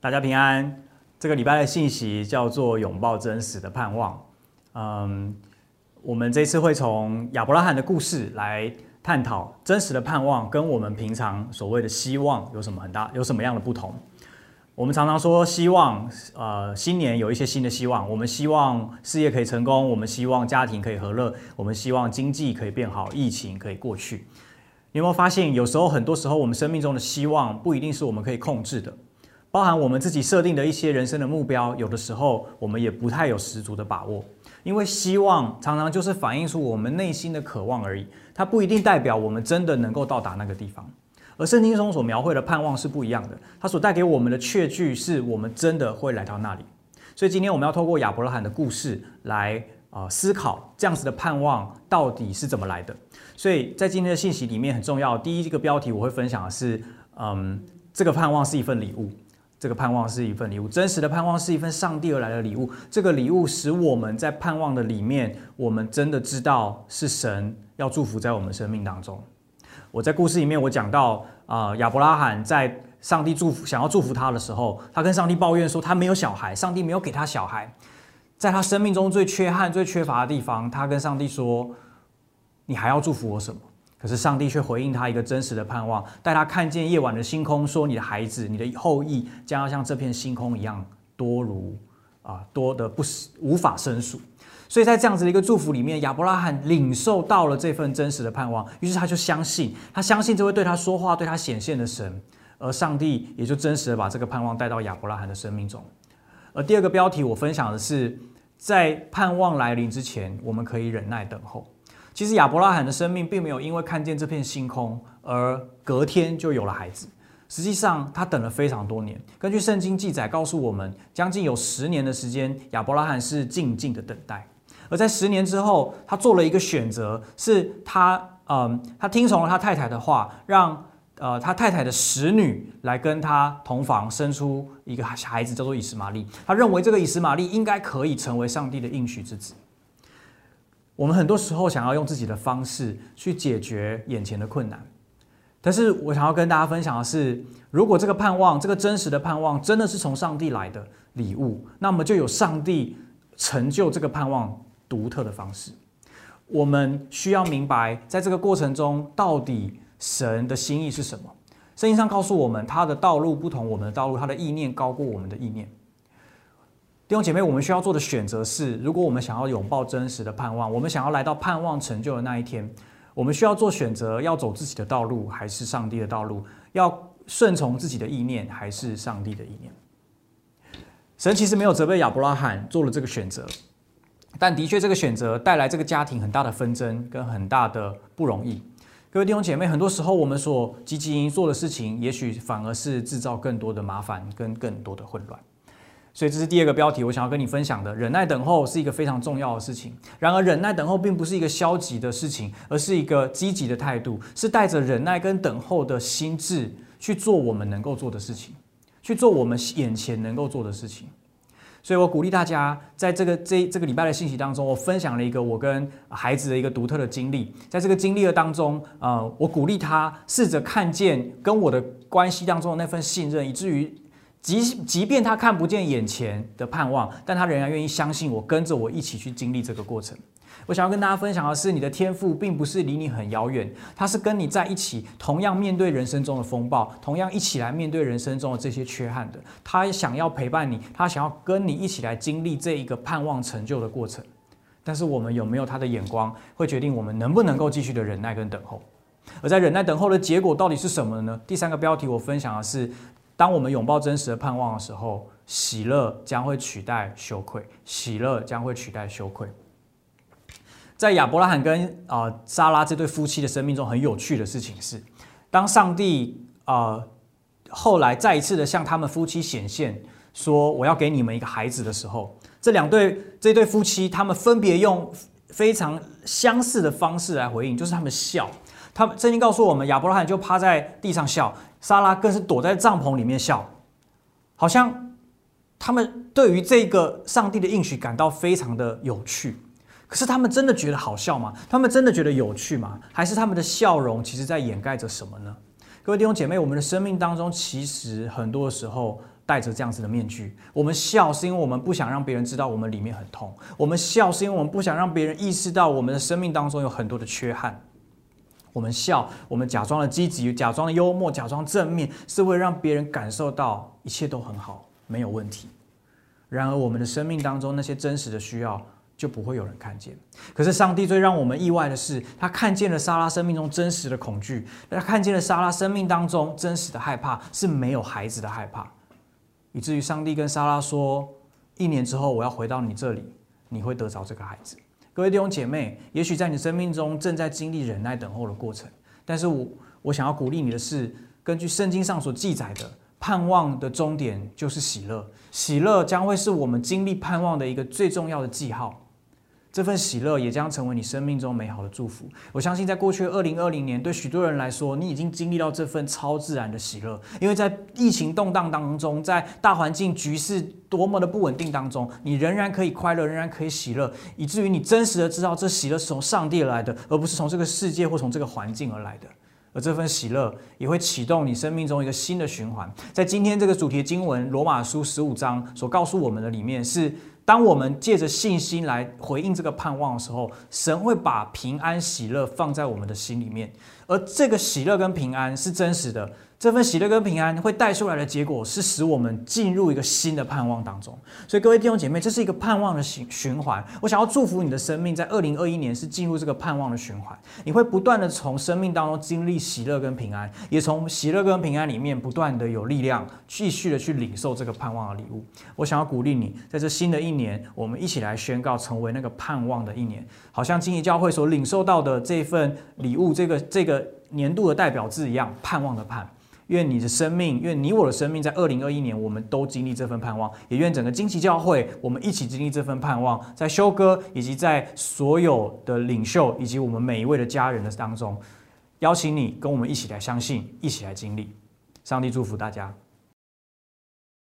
大家平安。这个礼拜的信息叫做“拥抱真实的盼望”。嗯，我们这次会从亚伯拉罕的故事来探讨真实的盼望跟我们平常所谓的希望有什么很大、有什么样的不同。我们常常说希望，呃，新年有一些新的希望。我们希望事业可以成功，我们希望家庭可以和乐，我们希望经济可以变好，疫情可以过去。你有没有发现，有时候很多时候我们生命中的希望不一定是我们可以控制的？包含我们自己设定的一些人生的目标，有的时候我们也不太有十足的把握，因为希望常常就是反映出我们内心的渴望而已，它不一定代表我们真的能够到达那个地方。而圣经中所描绘的盼望是不一样的，它所带给我们的确据是我们真的会来到那里。所以今天我们要透过亚伯拉罕的故事来啊思考这样子的盼望到底是怎么来的。所以在今天的信息里面很重要，第一个标题我会分享的是，嗯，这个盼望是一份礼物。这个盼望是一份礼物，真实的盼望是一份上帝而来的礼物。这个礼物使我们在盼望的里面，我们真的知道是神要祝福在我们生命当中。我在故事里面我讲到啊，亚伯拉罕在上帝祝福想要祝福他的时候，他跟上帝抱怨说他没有小孩，上帝没有给他小孩，在他生命中最缺憾、最缺乏的地方，他跟上帝说：“你还要祝福我什么？”可是上帝却回应他一个真实的盼望，带他看见夜晚的星空，说：“你的孩子，你的后裔将要像这片星空一样多如啊多的不无法胜数。”所以在这样子的一个祝福里面，亚伯拉罕领受到了这份真实的盼望，于是他就相信，他相信这位对他说话、对他显现的神，而上帝也就真实的把这个盼望带到亚伯拉罕的生命中。而第二个标题我分享的是，在盼望来临之前，我们可以忍耐等候。其实亚伯拉罕的生命并没有因为看见这片星空而隔天就有了孩子。实际上，他等了非常多年。根据圣经记载告诉我们，将近有十年的时间，亚伯拉罕是静静的等待。而在十年之后，他做了一个选择，是他，嗯，他听从了他太太的话，让呃他太太的使女来跟他同房，生出一个孩子，叫做以实玛利。他认为这个以实玛利应该可以成为上帝的应许之子。我们很多时候想要用自己的方式去解决眼前的困难，但是我想要跟大家分享的是，如果这个盼望，这个真实的盼望，真的是从上帝来的礼物，那么就有上帝成就这个盼望独特的方式。我们需要明白，在这个过程中，到底神的心意是什么？圣经上告诉我们，他的道路不同我们的道路，他的意念高过我们的意念。弟兄姐妹，我们需要做的选择是：如果我们想要拥抱真实的盼望，我们想要来到盼望成就的那一天，我们需要做选择，要走自己的道路还是上帝的道路？要顺从自己的意念还是上帝的意念？神其实没有责备亚伯拉罕做了这个选择，但的确这个选择带来这个家庭很大的纷争跟很大的不容易。各位弟兄姐妹，很多时候我们所积极做的事情，也许反而是制造更多的麻烦跟更多的混乱。所以这是第二个标题，我想要跟你分享的。忍耐等候是一个非常重要的事情。然而，忍耐等候并不是一个消极的事情，而是一个积极的态度，是带着忍耐跟等候的心智去做我们能够做的事情，去做我们眼前能够做的事情。所以我鼓励大家，在这个这这个礼拜的信息当中，我分享了一个我跟孩子的一个独特的经历。在这个经历的当中，呃，我鼓励他试着看见跟我的关系当中的那份信任，以至于。即即便他看不见眼前的盼望，但他仍然愿意相信我，跟着我一起去经历这个过程。我想要跟大家分享的是，你的天赋并不是离你很遥远，他是跟你在一起，同样面对人生中的风暴，同样一起来面对人生中的这些缺憾的。他想要陪伴你，他想要跟你一起来经历这一个盼望成就的过程。但是我们有没有他的眼光，会决定我们能不能够继续的忍耐跟等候。而在忍耐等候的结果到底是什么呢？第三个标题我分享的是。当我们拥抱真实的盼望的时候，喜乐将会取代羞愧。喜乐将会取代羞愧。在亚伯拉罕跟啊莎拉这对夫妻的生命中，很有趣的事情是，当上帝啊后来再一次的向他们夫妻显现，说我要给你们一个孩子的时候，这两对这对夫妻他们分别用非常相似的方式来回应，就是他们笑。他们圣经告诉我们，亚伯拉罕就趴在地上笑。莎拉更是躲在帐篷里面笑，好像他们对于这个上帝的应许感到非常的有趣。可是他们真的觉得好笑吗？他们真的觉得有趣吗？还是他们的笑容其实在掩盖着什么呢？各位弟兄姐妹，我们的生命当中其实很多的时候戴着这样子的面具。我们笑是因为我们不想让别人知道我们里面很痛；我们笑是因为我们不想让别人意识到我们的生命当中有很多的缺憾。我们笑，我们假装的积极，假装的幽默，假装正面，是会让别人感受到一切都很好，没有问题。然而，我们的生命当中那些真实的需要。就不会有人看见。可是上帝最让我们意外的是，他看见了莎拉生命中真实的恐惧，他看见了莎拉生命当中真实的害怕，是没有孩子的害怕，以至于上帝跟莎拉说：“一年之后我要回到你这里，你会得着这个孩子。”各位弟兄姐妹，也许在你生命中正在经历忍耐等候的过程，但是我我想要鼓励你的是，根据圣经上所记载的，盼望的终点就是喜乐，喜乐将会是我们经历盼望的一个最重要的记号。这份喜乐也将成为你生命中美好的祝福。我相信，在过去二零二零年，对许多人来说，你已经经历到这份超自然的喜乐。因为在疫情动荡当中，在大环境局势多么的不稳定当中，你仍然可以快乐，仍然可以喜乐，以至于你真实的知道，这喜乐是从上帝而来的，而不是从这个世界或从这个环境而来的。而这份喜乐也会启动你生命中一个新的循环。在今天这个主题经文《罗马书》十五章所告诉我们的里面是。当我们借着信心来回应这个盼望的时候，神会把平安喜乐放在我们的心里面，而这个喜乐跟平安是真实的。这份喜乐跟平安会带出来的结果，是使我们进入一个新的盼望当中。所以，各位弟兄姐妹，这是一个盼望的循循环。我想要祝福你的生命，在二零二一年是进入这个盼望的循环。你会不断的从生命当中经历喜乐跟平安，也从喜乐跟平安里面不断的有力量，继续的去领受这个盼望的礼物。我想要鼓励你，在这新的一年，我们一起来宣告，成为那个盼望的一年。好像经义教会所领受到的这份礼物，这个这个年度的代表字一样，盼望的盼。愿你的生命，愿你我的生命，在二零二一年，我们都经历这份盼望。也愿整个惊奇教会，我们一起经历这份盼望，在修哥以及在所有的领袖以及我们每一位的家人的当中，邀请你跟我们一起来相信，一起来经历。上帝祝福大家。